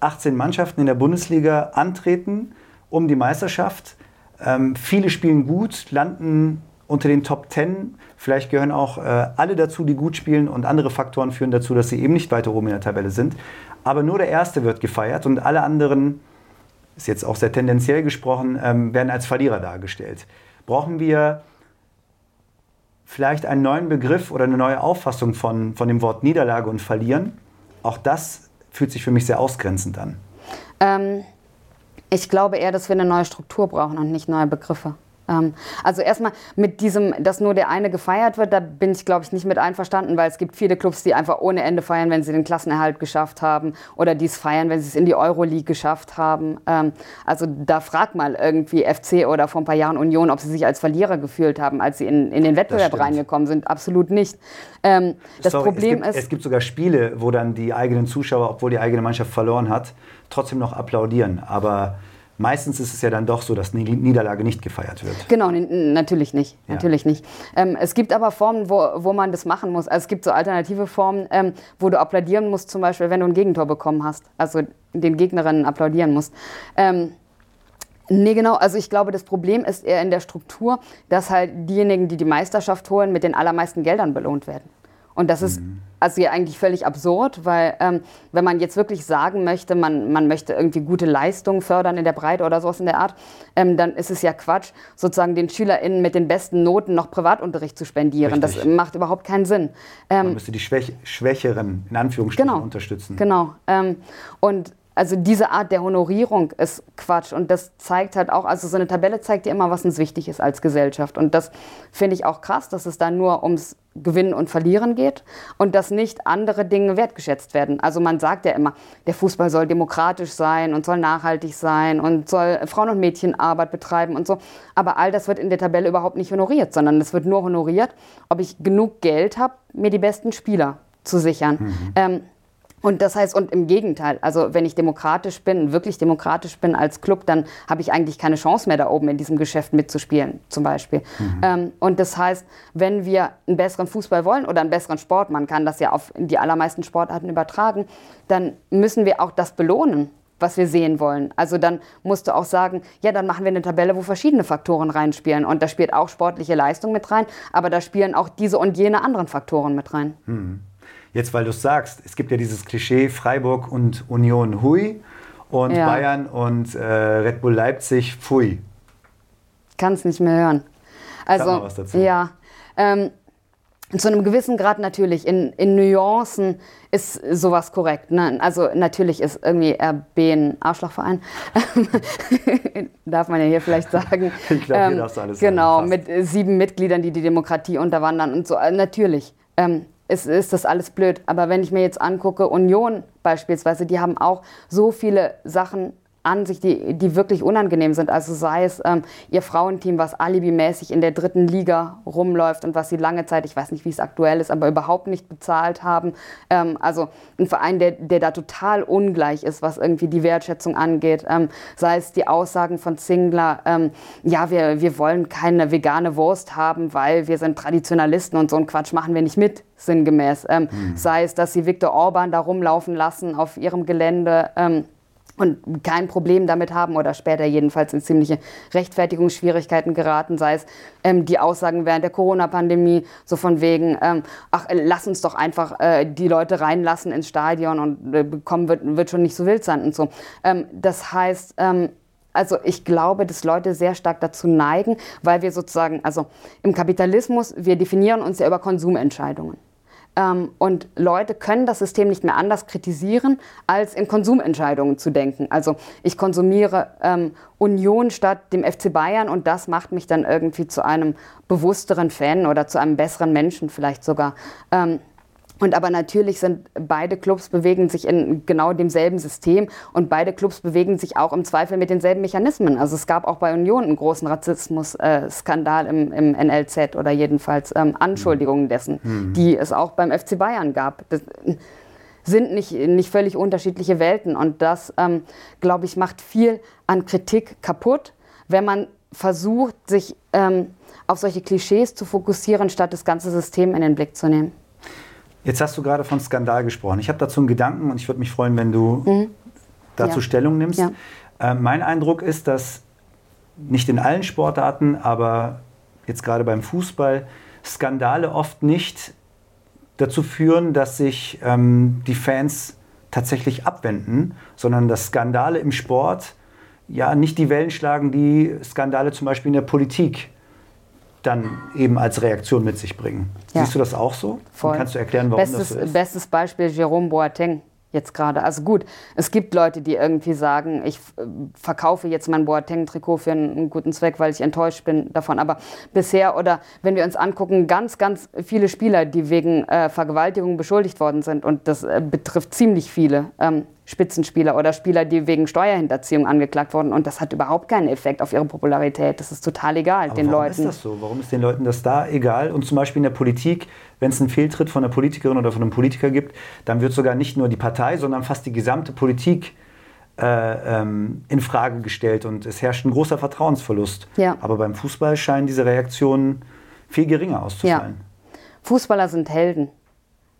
18 Mannschaften in der Bundesliga antreten um die Meisterschaft. Ähm, viele spielen gut, landen unter den Top 10. Vielleicht gehören auch äh, alle dazu, die gut spielen und andere Faktoren führen dazu, dass sie eben nicht weiter oben in der Tabelle sind aber nur der Erste wird gefeiert und alle anderen, ist jetzt auch sehr tendenziell gesprochen, ähm, werden als Verlierer dargestellt. Brauchen wir vielleicht einen neuen Begriff oder eine neue Auffassung von, von dem Wort Niederlage und Verlieren? Auch das fühlt sich für mich sehr ausgrenzend an. Ähm, ich glaube eher, dass wir eine neue Struktur brauchen und nicht neue Begriffe. Ähm, also erstmal mit diesem, dass nur der eine gefeiert wird, da bin ich, glaube ich, nicht mit einverstanden, weil es gibt viele Clubs, die einfach ohne Ende feiern, wenn sie den Klassenerhalt geschafft haben oder die es feiern, wenn sie es in die Euroleague geschafft haben. Ähm, also da frag mal irgendwie FC oder vor ein paar Jahren Union, ob sie sich als Verlierer gefühlt haben, als sie in, in den Wettbewerb reingekommen sind. Absolut nicht. Ähm, das Sorry, Problem es gibt, ist... Es gibt sogar Spiele, wo dann die eigenen Zuschauer, obwohl die eigene Mannschaft verloren hat, trotzdem noch applaudieren. Aber Meistens ist es ja dann doch so, dass eine Niederlage nicht gefeiert wird. Genau, natürlich nicht. Ja. Natürlich nicht. Ähm, es gibt aber Formen, wo, wo man das machen muss. Also es gibt so alternative Formen, ähm, wo du applaudieren musst, zum Beispiel, wenn du ein Gegentor bekommen hast. Also den Gegnerinnen applaudieren musst. Ähm, Nee, genau. Also ich glaube, das Problem ist eher in der Struktur, dass halt diejenigen, die die Meisterschaft holen, mit den allermeisten Geldern belohnt werden. Und das ist mhm. also ja eigentlich völlig absurd, weil ähm, wenn man jetzt wirklich sagen möchte, man, man möchte irgendwie gute Leistungen fördern in der Breite oder sowas in der Art, ähm, dann ist es ja Quatsch, sozusagen den SchülerInnen mit den besten Noten noch Privatunterricht zu spendieren. Richtig. Das macht überhaupt keinen Sinn. Ähm, man müsste die Schwäch Schwächeren in Anführungsstrichen genau, unterstützen. Genau. Ähm, und also diese Art der Honorierung ist Quatsch und das zeigt halt auch, also so eine Tabelle zeigt dir immer, was uns wichtig ist als Gesellschaft und das finde ich auch krass, dass es da nur ums Gewinnen und Verlieren geht und dass nicht andere Dinge wertgeschätzt werden. Also man sagt ja immer, der Fußball soll demokratisch sein und soll nachhaltig sein und soll Frauen- und Mädchenarbeit betreiben und so, aber all das wird in der Tabelle überhaupt nicht honoriert, sondern es wird nur honoriert, ob ich genug Geld habe, mir die besten Spieler zu sichern. Mhm. Ähm, und das heißt, und im Gegenteil, also wenn ich demokratisch bin, wirklich demokratisch bin als Club, dann habe ich eigentlich keine Chance mehr da oben in diesem Geschäft mitzuspielen, zum Beispiel. Mhm. Ähm, und das heißt, wenn wir einen besseren Fußball wollen oder einen besseren Sport, man kann das ja auf die allermeisten Sportarten übertragen, dann müssen wir auch das belohnen was wir sehen wollen. Also dann musst du auch sagen, ja, dann machen wir eine Tabelle, wo verschiedene Faktoren reinspielen. Und da spielt auch sportliche Leistung mit rein, aber da spielen auch diese und jene anderen Faktoren mit rein. Mhm. Jetzt, weil du es sagst, es gibt ja dieses Klischee Freiburg und Union Hui und ja. Bayern und äh, Red Bull Leipzig Pfui. Kann es nicht mehr hören. Also. Ja. Ähm, zu einem gewissen Grad natürlich. In, in Nuancen ist sowas korrekt. Ne? Also natürlich ist irgendwie RB ein Arschlochverein. Darf man ja hier vielleicht sagen. ich glaube, hier ähm, darfst du alles Genau, sagen, mit sieben Mitgliedern, die die Demokratie unterwandern und so. Äh, natürlich. Ähm, ist, ist das alles blöd. Aber wenn ich mir jetzt angucke, Union beispielsweise, die haben auch so viele Sachen an sich, die, die wirklich unangenehm sind. Also sei es ähm, ihr Frauenteam, was alibimäßig in der dritten Liga rumläuft und was sie lange Zeit, ich weiß nicht, wie es aktuell ist, aber überhaupt nicht bezahlt haben. Ähm, also ein Verein, der, der da total ungleich ist, was irgendwie die Wertschätzung angeht. Ähm, sei es die Aussagen von Zingler, ähm, ja, wir, wir wollen keine vegane Wurst haben, weil wir sind Traditionalisten und so einen Quatsch machen wir nicht mit sinngemäß. Ähm, mhm. Sei es, dass sie Viktor Orban da rumlaufen lassen auf ihrem Gelände. Ähm, und kein Problem damit haben oder später jedenfalls in ziemliche Rechtfertigungsschwierigkeiten geraten, sei es ähm, die Aussagen während der Corona-Pandemie, so von wegen, ähm, ach, lass uns doch einfach äh, die Leute reinlassen ins Stadion und äh, kommen wird, wird schon nicht so wild sein und so. Ähm, das heißt, ähm, also ich glaube, dass Leute sehr stark dazu neigen, weil wir sozusagen, also im Kapitalismus, wir definieren uns ja über Konsumentscheidungen. Ähm, und Leute können das System nicht mehr anders kritisieren, als in Konsumentscheidungen zu denken. Also ich konsumiere ähm, Union statt dem FC Bayern und das macht mich dann irgendwie zu einem bewussteren Fan oder zu einem besseren Menschen vielleicht sogar. Ähm, und aber natürlich sind beide Clubs bewegen sich in genau demselben System und beide Clubs bewegen sich auch im Zweifel mit denselben Mechanismen. Also es gab auch bei Union einen großen Rassismus-Skandal im, im, NLZ oder jedenfalls ähm, Anschuldigungen dessen, mhm. die es auch beim FC Bayern gab. Das sind nicht, nicht völlig unterschiedliche Welten und das, ähm, glaube ich, macht viel an Kritik kaputt, wenn man versucht, sich ähm, auf solche Klischees zu fokussieren, statt das ganze System in den Blick zu nehmen. Jetzt hast du gerade von Skandal gesprochen. Ich habe dazu einen Gedanken und ich würde mich freuen, wenn du mhm. dazu ja. Stellung nimmst. Ja. Äh, mein Eindruck ist, dass nicht in allen Sportarten, aber jetzt gerade beim Fußball, Skandale oft nicht dazu führen, dass sich ähm, die Fans tatsächlich abwenden, sondern dass Skandale im Sport ja nicht die Wellen schlagen, die Skandale zum Beispiel in der Politik dann eben als Reaktion mit sich bringen. Ja. Siehst du das auch so? Voll. kannst du erklären, warum bestes, das so ist? Bestes Beispiel Jerome Boateng jetzt gerade. Also gut, es gibt Leute, die irgendwie sagen, ich äh, verkaufe jetzt mein Boateng-Trikot für einen guten Zweck, weil ich enttäuscht bin davon. Aber bisher oder wenn wir uns angucken, ganz, ganz viele Spieler, die wegen äh, Vergewaltigung beschuldigt worden sind und das äh, betrifft ziemlich viele. Ähm, Spitzenspieler oder Spieler, die wegen Steuerhinterziehung angeklagt wurden. Und das hat überhaupt keinen Effekt auf ihre Popularität. Das ist total egal Aber den warum Leuten. Warum ist das so? Warum ist den Leuten das da egal? Und zum Beispiel in der Politik, wenn es einen Fehltritt von einer Politikerin oder von einem Politiker gibt, dann wird sogar nicht nur die Partei, sondern fast die gesamte Politik äh, ähm, in Frage gestellt und es herrscht ein großer Vertrauensverlust. Ja. Aber beim Fußball scheinen diese Reaktionen viel geringer auszufallen. Ja. Fußballer sind Helden.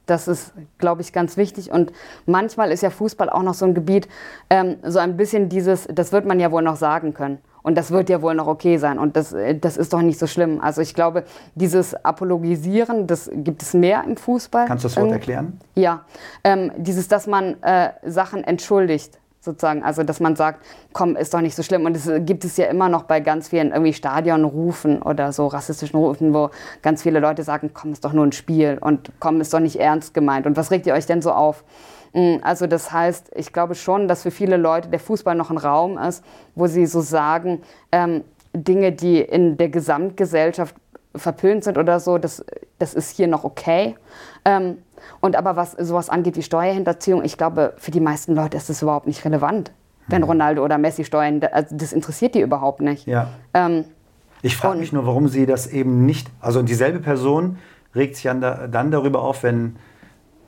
Das ist, glaube ich, ganz wichtig. Und manchmal ist ja Fußball auch noch so ein Gebiet, ähm, so ein bisschen dieses, das wird man ja wohl noch sagen können. Und das wird ja wohl noch okay sein. Und das, äh, das ist doch nicht so schlimm. Also ich glaube, dieses Apologisieren, das gibt es mehr im Fußball. Kannst du das Wort erklären? Ja. Ähm, dieses, dass man äh, Sachen entschuldigt sozusagen. Also, dass man sagt, komm, ist doch nicht so schlimm. Und das gibt es ja immer noch bei ganz vielen irgendwie Stadionrufen oder so rassistischen Rufen, wo ganz viele Leute sagen, komm, ist doch nur ein Spiel und komm, ist doch nicht ernst gemeint. Und was regt ihr euch denn so auf? Mm, also das heißt, ich glaube schon, dass für viele Leute der Fußball noch ein Raum ist, wo sie so sagen, ähm, Dinge, die in der Gesamtgesellschaft verpönt sind oder so, das, das ist hier noch okay. Ähm, und aber was sowas angeht wie Steuerhinterziehung, ich glaube, für die meisten Leute ist das überhaupt nicht relevant, wenn. Ronaldo oder Messi Steuern, also das interessiert die überhaupt nicht. Ja. Ähm, ich frage mich nur, warum sie das eben nicht, also dieselbe Person regt sich dann darüber auf, wenn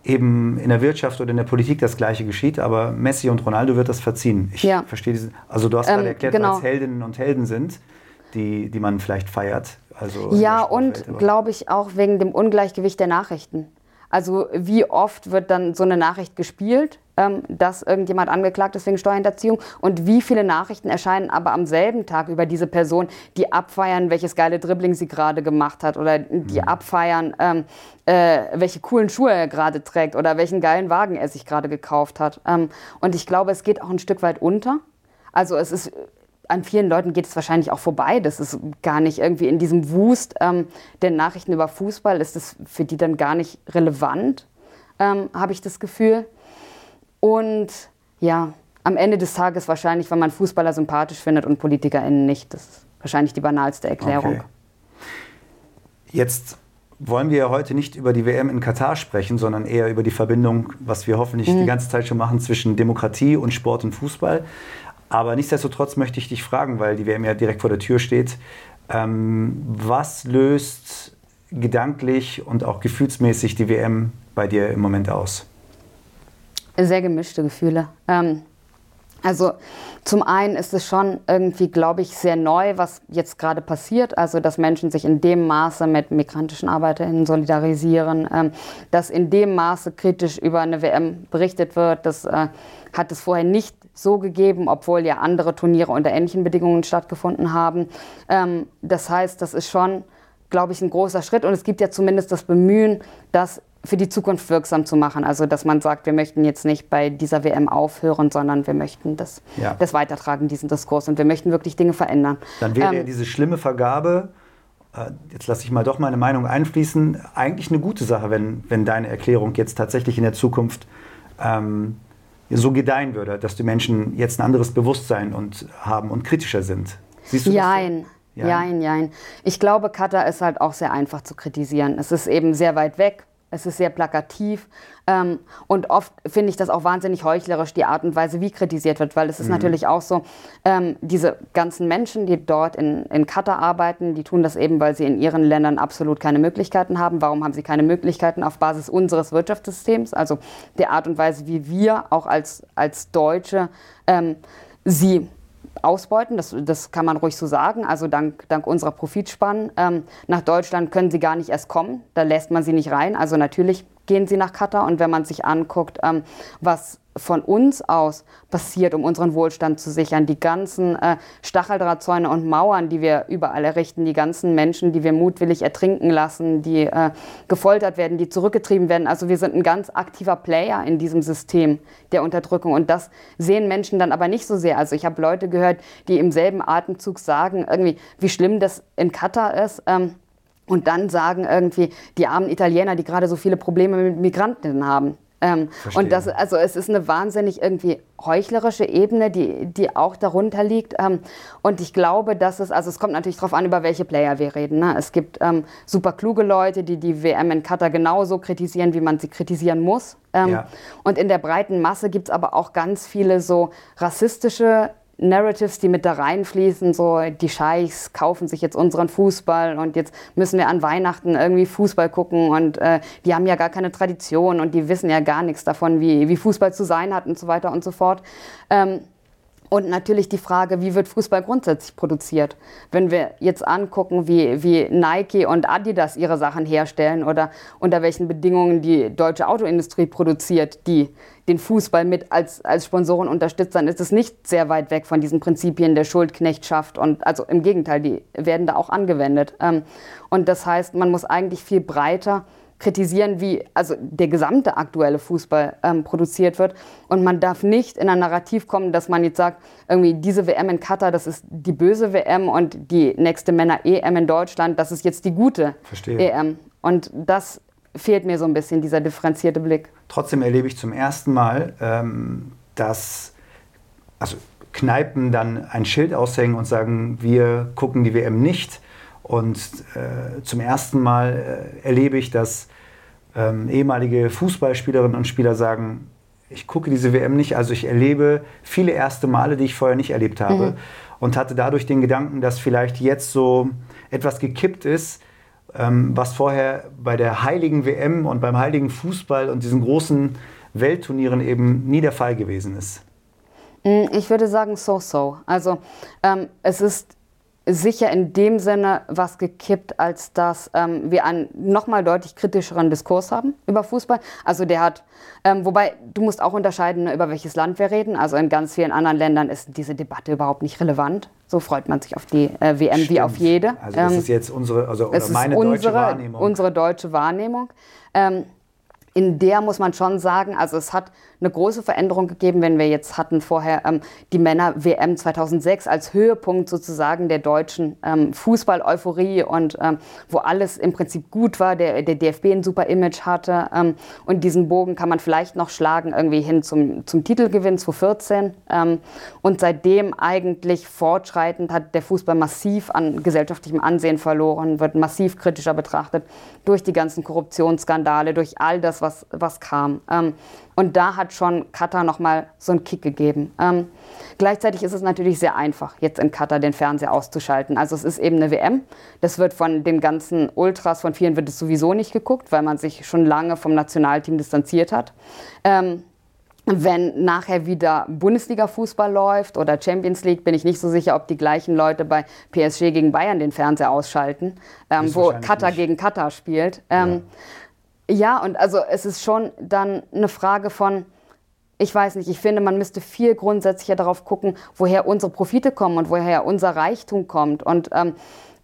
eben in der Wirtschaft oder in der Politik das Gleiche geschieht, aber Messi und Ronaldo wird das verziehen. Ich ja. verstehe diese, also du hast ähm, gerade erklärt, genau. weil es Heldinnen und Helden sind, die, die man vielleicht feiert. Also ja, und glaube ich auch wegen dem Ungleichgewicht der Nachrichten. Also wie oft wird dann so eine Nachricht gespielt, ähm, dass irgendjemand angeklagt ist wegen Steuerhinterziehung und wie viele Nachrichten erscheinen aber am selben Tag über diese Person, die abfeiern, welches geile Dribbling sie gerade gemacht hat oder die mhm. abfeiern, ähm, äh, welche coolen Schuhe er gerade trägt oder welchen geilen Wagen er sich gerade gekauft hat. Ähm, und ich glaube, es geht auch ein Stück weit unter. Also es ist an vielen Leuten geht es wahrscheinlich auch vorbei. Das ist gar nicht irgendwie in diesem Wust ähm, der Nachrichten über Fußball, ist das für die dann gar nicht relevant, ähm, habe ich das Gefühl. Und ja, am Ende des Tages wahrscheinlich, weil man Fußballer sympathisch findet und PolitikerInnen nicht. Das ist wahrscheinlich die banalste Erklärung. Okay. Jetzt wollen wir ja heute nicht über die WM in Katar sprechen, sondern eher über die Verbindung, was wir hoffentlich mhm. die ganze Zeit schon machen, zwischen Demokratie und Sport und Fußball. Aber nichtsdestotrotz möchte ich dich fragen, weil die WM ja direkt vor der Tür steht. Ähm, was löst gedanklich und auch gefühlsmäßig die WM bei dir im Moment aus? Sehr gemischte Gefühle. Ähm, also zum einen ist es schon irgendwie, glaube ich, sehr neu, was jetzt gerade passiert. Also dass Menschen sich in dem Maße mit migrantischen ArbeiterInnen solidarisieren, ähm, dass in dem Maße kritisch über eine WM berichtet wird. Das äh, hat es vorher nicht so gegeben, obwohl ja andere Turniere unter ähnlichen Bedingungen stattgefunden haben. Ähm, das heißt, das ist schon, glaube ich, ein großer Schritt. Und es gibt ja zumindest das Bemühen, dass für die Zukunft wirksam zu machen. Also dass man sagt, wir möchten jetzt nicht bei dieser WM aufhören, sondern wir möchten das, ja. das weitertragen, diesen Diskurs. Und wir möchten wirklich Dinge verändern. Dann wäre ähm, ja diese schlimme Vergabe, äh, jetzt lasse ich mal doch meine Meinung einfließen, eigentlich eine gute Sache, wenn, wenn deine Erklärung jetzt tatsächlich in der Zukunft ähm, so gedeihen würde, dass die Menschen jetzt ein anderes Bewusstsein und haben und kritischer sind. Siehst du Jein. das? So? Jein, jein. Ich glaube, Katar ist halt auch sehr einfach zu kritisieren. Es ist eben sehr weit weg es ist sehr plakativ ähm, und oft finde ich das auch wahnsinnig heuchlerisch, die Art und Weise, wie kritisiert wird, weil es ist mhm. natürlich auch so, ähm, diese ganzen Menschen, die dort in, in Katar arbeiten, die tun das eben, weil sie in ihren Ländern absolut keine Möglichkeiten haben. Warum haben sie keine Möglichkeiten auf Basis unseres Wirtschaftssystems, also der Art und Weise, wie wir auch als, als Deutsche ähm, sie ausbeuten, das, das kann man ruhig so sagen, also dank, dank unserer Profitspannen. Ähm, nach Deutschland können sie gar nicht erst kommen, da lässt man sie nicht rein. Also natürlich gehen sie nach Katar und wenn man sich anguckt, ähm, was von uns aus passiert, um unseren Wohlstand zu sichern. Die ganzen äh, Stacheldrahtzäune und Mauern, die wir überall errichten, die ganzen Menschen, die wir mutwillig ertrinken lassen, die äh, gefoltert werden, die zurückgetrieben werden. Also wir sind ein ganz aktiver Player in diesem System der Unterdrückung. Und das sehen Menschen dann aber nicht so sehr. Also ich habe Leute gehört, die im selben Atemzug sagen, irgendwie, wie schlimm das in Katar ist. Ähm, und dann sagen irgendwie die armen Italiener, die gerade so viele Probleme mit Migranten haben. Ähm, und das, also es ist eine wahnsinnig irgendwie heuchlerische Ebene, die, die auch darunter liegt. Ähm, und ich glaube, dass es, also es kommt natürlich darauf an, über welche Player wir reden. Ne? Es gibt ähm, super kluge Leute, die die WM in Katar genauso kritisieren, wie man sie kritisieren muss. Ähm, ja. Und in der breiten Masse gibt es aber auch ganz viele so rassistische Narratives, die mit da reinfließen, so die Scheichs kaufen sich jetzt unseren Fußball und jetzt müssen wir an Weihnachten irgendwie Fußball gucken und äh, die haben ja gar keine Tradition und die wissen ja gar nichts davon, wie, wie Fußball zu sein hat und so weiter und so fort. Ähm, und natürlich die Frage, wie wird Fußball grundsätzlich produziert? Wenn wir jetzt angucken, wie, wie Nike und Adidas ihre Sachen herstellen oder unter welchen Bedingungen die deutsche Autoindustrie produziert, die den Fußball mit als, als Sponsoren unterstützt, dann ist es nicht sehr weit weg von diesen Prinzipien der Schuldknechtschaft. Und also im Gegenteil, die werden da auch angewendet. Ähm, und das heißt, man muss eigentlich viel breiter kritisieren, wie also der gesamte aktuelle Fußball ähm, produziert wird. Und man darf nicht in ein Narrativ kommen, dass man jetzt sagt, irgendwie diese WM in Katar, das ist die böse WM und die nächste Männer-EM in Deutschland, das ist jetzt die gute Verstehe. EM. Und das fehlt mir so ein bisschen, dieser differenzierte Blick. Trotzdem erlebe ich zum ersten Mal, ähm, dass also Kneipen dann ein Schild aushängen und sagen, wir gucken die WM nicht und äh, zum ersten Mal äh, erlebe ich, dass ähm, ehemalige Fußballspielerinnen und Spieler sagen, ich gucke diese WM nicht, also ich erlebe viele erste Male, die ich vorher nicht erlebt habe. Mhm. Und hatte dadurch den Gedanken, dass vielleicht jetzt so etwas gekippt ist, ähm, was vorher bei der heiligen WM und beim heiligen Fußball und diesen großen Weltturnieren eben nie der Fall gewesen ist. Mm, ich würde sagen, so-so. Also ähm, es ist sicher in dem Sinne was gekippt, als dass ähm, wir einen nochmal deutlich kritischeren Diskurs haben über Fußball. Also der hat, ähm, wobei du musst auch unterscheiden, ne, über welches Land wir reden. Also in ganz vielen anderen Ländern ist diese Debatte überhaupt nicht relevant. So freut man sich auf die äh, WM Stimmt. wie auf jede. Also das ähm, ist jetzt unsere, also oder meine unsere, deutsche Wahrnehmung. Unsere deutsche Wahrnehmung. Ähm, in der muss man schon sagen, also es hat eine große Veränderung gegeben, wenn wir jetzt hatten vorher ähm, die Männer-WM 2006 als Höhepunkt sozusagen der deutschen ähm, Fußball-Euphorie und ähm, wo alles im Prinzip gut war, der, der DFB ein super Image hatte ähm, und diesen Bogen kann man vielleicht noch schlagen irgendwie hin zum, zum Titelgewinn 2014 ähm, und seitdem eigentlich fortschreitend hat der Fußball massiv an gesellschaftlichem Ansehen verloren, wird massiv kritischer betrachtet durch die ganzen Korruptionsskandale, durch all das, was, was kam. Und da hat schon Katar nochmal so einen Kick gegeben. Ähm, gleichzeitig ist es natürlich sehr einfach, jetzt in Katar den Fernseher auszuschalten. Also es ist eben eine WM. Das wird von den ganzen Ultras, von vielen wird es sowieso nicht geguckt, weil man sich schon lange vom Nationalteam distanziert hat. Ähm, wenn nachher wieder Bundesliga-Fußball läuft oder Champions League, bin ich nicht so sicher, ob die gleichen Leute bei PSG gegen Bayern den Fernseher ausschalten, ähm, wo Katar gegen Katar spielt. Ähm, ja. Ja, und also es ist schon dann eine Frage von, ich weiß nicht, ich finde, man müsste viel grundsätzlicher darauf gucken, woher unsere Profite kommen und woher unser Reichtum kommt. Und ähm,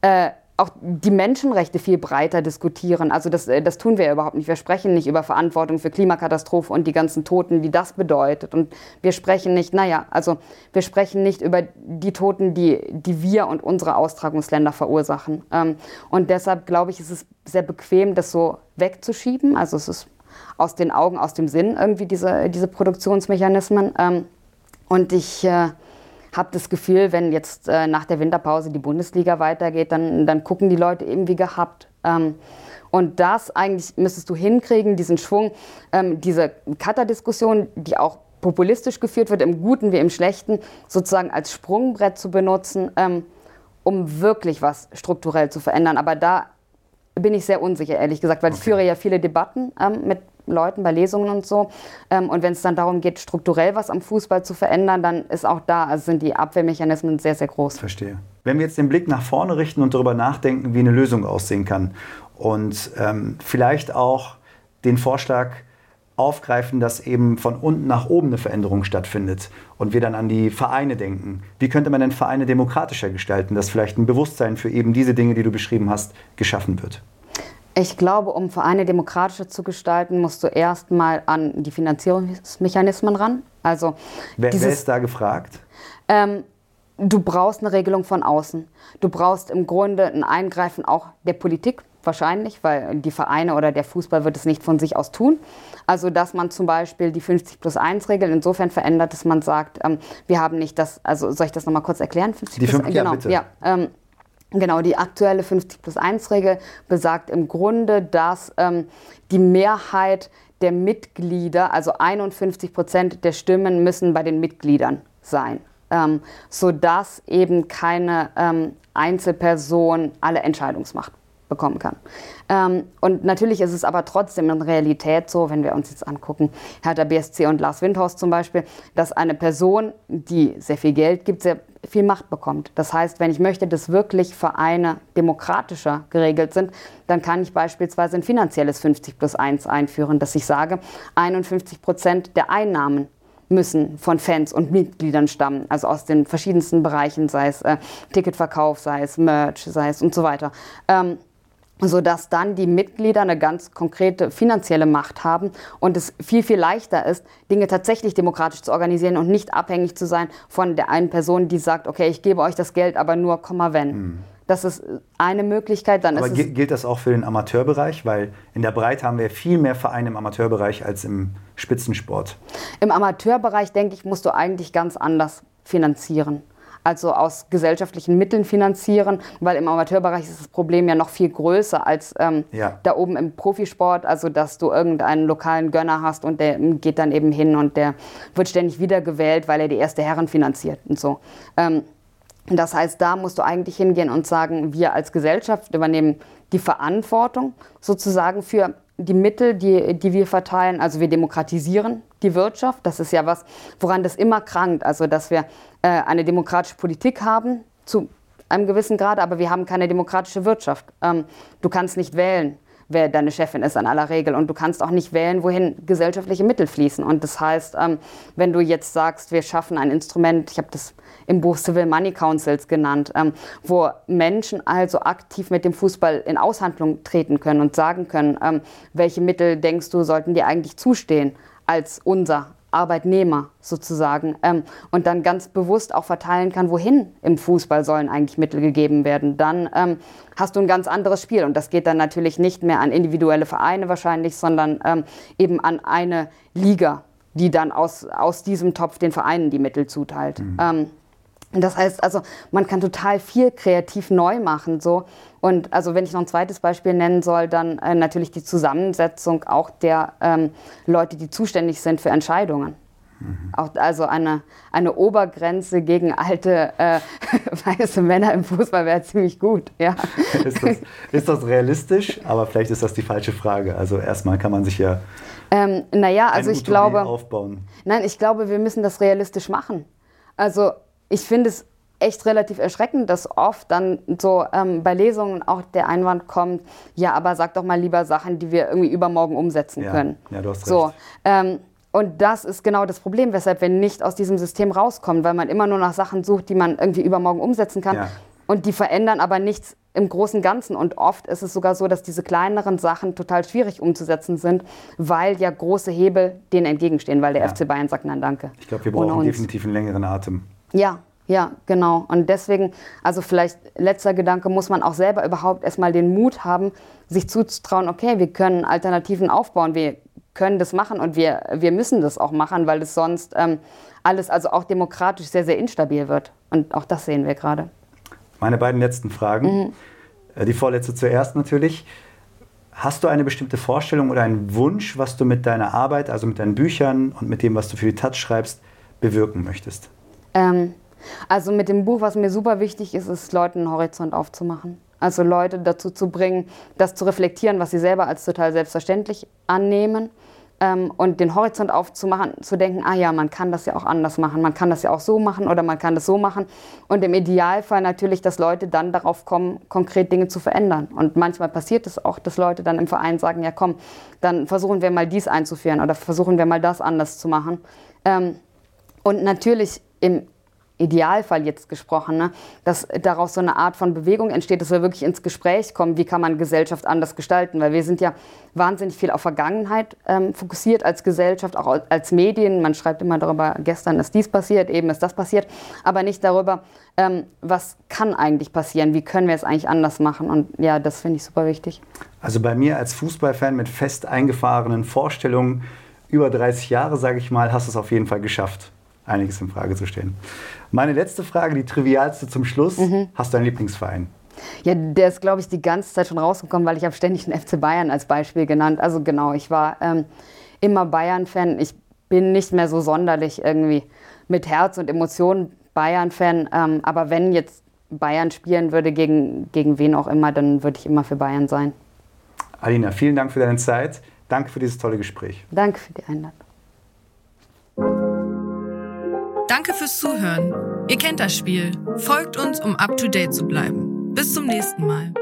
äh, auch die Menschenrechte viel breiter diskutieren. Also das, äh, das tun wir ja überhaupt nicht. Wir sprechen nicht über Verantwortung für Klimakatastrophe und die ganzen Toten, die das bedeutet. Und wir sprechen nicht, naja, also wir sprechen nicht über die Toten, die, die wir und unsere Austragungsländer verursachen. Ähm, und deshalb glaube ich, ist es sehr bequem, das so wegzuschieben. Also es ist aus den Augen, aus dem Sinn irgendwie diese, diese Produktionsmechanismen. Ähm, und ich äh, habe das Gefühl, wenn jetzt äh, nach der Winterpause die Bundesliga weitergeht, dann, dann gucken die Leute eben wie gehabt. Ähm, und das eigentlich müsstest du hinkriegen, diesen Schwung, ähm, diese Cutter-Diskussion, die auch populistisch geführt wird, im Guten wie im Schlechten, sozusagen als Sprungbrett zu benutzen, ähm, um wirklich was strukturell zu verändern. Aber da bin ich sehr unsicher, ehrlich gesagt, weil okay. ich führe ja viele Debatten ähm, mit Leuten bei Lesungen und so. Ähm, und wenn es dann darum geht, strukturell was am Fußball zu verändern, dann ist auch da, also sind die Abwehrmechanismen sehr, sehr groß. Verstehe. Wenn wir jetzt den Blick nach vorne richten und darüber nachdenken, wie eine Lösung aussehen kann und ähm, vielleicht auch den Vorschlag aufgreifen, dass eben von unten nach oben eine Veränderung stattfindet und wir dann an die Vereine denken. Wie könnte man denn Vereine demokratischer gestalten, dass vielleicht ein Bewusstsein für eben diese Dinge, die du beschrieben hast, geschaffen wird? Ich glaube, um Vereine demokratischer zu gestalten, musst du erstmal an die Finanzierungsmechanismen ran. Also wer, dieses, wer ist da gefragt? Ähm, du brauchst eine Regelung von außen. Du brauchst im Grunde ein Eingreifen auch der Politik, wahrscheinlich, weil die Vereine oder der Fußball wird es nicht von sich aus tun. Also, dass man zum Beispiel die 50 plus 1 Regel insofern verändert, dass man sagt, ähm, wir haben nicht das, also soll ich das nochmal kurz erklären? 50 die 50, genau, ja, bitte. Ja, ähm, Genau, die aktuelle 50 plus 1 Regel besagt im Grunde, dass ähm, die Mehrheit der Mitglieder, also 51 Prozent der Stimmen müssen bei den Mitgliedern sein, ähm, sodass eben keine ähm, Einzelperson alle Entscheidungsmacht bekommen kann. Ähm, und natürlich ist es aber trotzdem in Realität so, wenn wir uns jetzt angucken, Hertha BSC und Lars Windhaus zum Beispiel, dass eine Person, die sehr viel Geld gibt, sehr viel Macht bekommt. Das heißt, wenn ich möchte, dass wirklich Vereine demokratischer geregelt sind, dann kann ich beispielsweise ein finanzielles 50 plus 1 einführen, dass ich sage, 51 Prozent der Einnahmen müssen von Fans und Mitgliedern stammen, also aus den verschiedensten Bereichen, sei es äh, Ticketverkauf, sei es Merch, sei es und so weiter. Ähm, sodass dann die Mitglieder eine ganz konkrete finanzielle Macht haben und es viel, viel leichter ist, Dinge tatsächlich demokratisch zu organisieren und nicht abhängig zu sein von der einen Person, die sagt, okay, ich gebe euch das Geld, aber nur, Komma, wenn. Hm. Das ist eine Möglichkeit. Dann aber gilt das auch für den Amateurbereich? Weil in der Breite haben wir viel mehr Vereine im Amateurbereich als im Spitzensport. Im Amateurbereich, denke ich, musst du eigentlich ganz anders finanzieren also aus gesellschaftlichen Mitteln finanzieren, weil im Amateurbereich ist das Problem ja noch viel größer als ähm, ja. da oben im Profisport, also dass du irgendeinen lokalen Gönner hast und der geht dann eben hin und der wird ständig wiedergewählt, weil er die erste Herren finanziert und so. Ähm, das heißt, da musst du eigentlich hingehen und sagen, wir als Gesellschaft übernehmen die Verantwortung sozusagen für die Mittel, die, die wir verteilen. Also wir demokratisieren die Wirtschaft. Das ist ja was, woran das immer krankt. Also dass wir äh, eine demokratische Politik haben zu einem gewissen Grad, aber wir haben keine demokratische Wirtschaft. Ähm, du kannst nicht wählen, wer deine Chefin ist an aller Regel. Und du kannst auch nicht wählen, wohin gesellschaftliche Mittel fließen. Und das heißt, ähm, wenn du jetzt sagst, wir schaffen ein Instrument, ich habe das im Buch Civil Money Councils genannt, ähm, wo Menschen also aktiv mit dem Fußball in Aushandlung treten können und sagen können, ähm, welche Mittel denkst du, sollten dir eigentlich zustehen als unser Arbeitnehmer sozusagen ähm, und dann ganz bewusst auch verteilen kann, wohin im Fußball sollen eigentlich Mittel gegeben werden, dann ähm, hast du ein ganz anderes Spiel. Und das geht dann natürlich nicht mehr an individuelle Vereine wahrscheinlich, sondern ähm, eben an eine Liga, die dann aus, aus diesem Topf den Vereinen die Mittel zuteilt. Mhm. Das heißt also, man kann total viel kreativ neu machen. So. Und also wenn ich noch ein zweites Beispiel nennen soll, dann äh, natürlich die Zusammensetzung auch der ähm, Leute, die zuständig sind für Entscheidungen. Mhm. Auch, also eine, eine Obergrenze gegen alte äh, weiße Männer im Fußball wäre ziemlich gut. Ja. ist, das, ist das realistisch? Aber vielleicht ist das die falsche Frage. Also erstmal kann man sich ja ähm, naja, also ich glaube, aufbauen. Nein, ich glaube, wir müssen das realistisch machen. Also ich finde es echt relativ erschreckend, dass oft dann so ähm, bei Lesungen auch der Einwand kommt, ja, aber sag doch mal lieber Sachen, die wir irgendwie übermorgen umsetzen ja. können. Ja, du hast so, ähm, und das ist genau das Problem, weshalb wir nicht aus diesem System rauskommen, weil man immer nur nach Sachen sucht, die man irgendwie übermorgen umsetzen kann. Ja. Und die verändern aber nichts im großen Ganzen. Und oft ist es sogar so, dass diese kleineren Sachen total schwierig umzusetzen sind, weil ja große Hebel denen entgegenstehen, weil der ja. FC Bayern sagt, nein, danke. Ich glaube, wir brauchen definitiv einen längeren Atem. Ja, ja, genau. Und deswegen, also vielleicht letzter Gedanke, muss man auch selber überhaupt erstmal den Mut haben, sich zuzutrauen, okay, wir können Alternativen aufbauen, wir können das machen und wir, wir müssen das auch machen, weil es sonst ähm, alles, also auch demokratisch sehr, sehr instabil wird. Und auch das sehen wir gerade. Meine beiden letzten Fragen. Mhm. Äh, die vorletzte zuerst natürlich. Hast du eine bestimmte Vorstellung oder einen Wunsch, was du mit deiner Arbeit, also mit deinen Büchern und mit dem, was du für die Taz schreibst, bewirken möchtest? Ähm, also mit dem Buch, was mir super wichtig ist, ist Leuten einen Horizont aufzumachen. Also Leute dazu zu bringen, das zu reflektieren, was sie selber als total selbstverständlich annehmen ähm, und den Horizont aufzumachen, zu denken, ah ja, man kann das ja auch anders machen, man kann das ja auch so machen oder man kann das so machen. Und im Idealfall natürlich, dass Leute dann darauf kommen, konkret Dinge zu verändern. Und manchmal passiert es auch, dass Leute dann im Verein sagen, ja komm, dann versuchen wir mal dies einzuführen oder versuchen wir mal das anders zu machen. Ähm, und natürlich im Idealfall jetzt gesprochen, ne, dass daraus so eine Art von Bewegung entsteht, dass wir wirklich ins Gespräch kommen, wie kann man Gesellschaft anders gestalten, weil wir sind ja wahnsinnig viel auf Vergangenheit ähm, fokussiert als Gesellschaft, auch als Medien. Man schreibt immer darüber, gestern ist dies passiert, eben ist das passiert, aber nicht darüber, ähm, was kann eigentlich passieren, wie können wir es eigentlich anders machen? Und ja, das finde ich super wichtig. Also bei mir als Fußballfan mit fest eingefahrenen Vorstellungen, über 30 Jahre, sage ich mal, hast du es auf jeden Fall geschafft einiges in Frage zu stellen. Meine letzte Frage, die trivialste zum Schluss. Mhm. Hast du einen Lieblingsverein? Ja, der ist, glaube ich, die ganze Zeit schon rausgekommen, weil ich habe ständig den FC Bayern als Beispiel genannt. Also genau, ich war ähm, immer Bayern-Fan. Ich bin nicht mehr so sonderlich irgendwie mit Herz und Emotionen Bayern-Fan. Ähm, aber wenn jetzt Bayern spielen würde, gegen, gegen wen auch immer, dann würde ich immer für Bayern sein. Alina, vielen Dank für deine Zeit. Danke für dieses tolle Gespräch. Danke für die Einladung. Danke fürs Zuhören. Ihr kennt das Spiel. Folgt uns, um up to date zu bleiben. Bis zum nächsten Mal.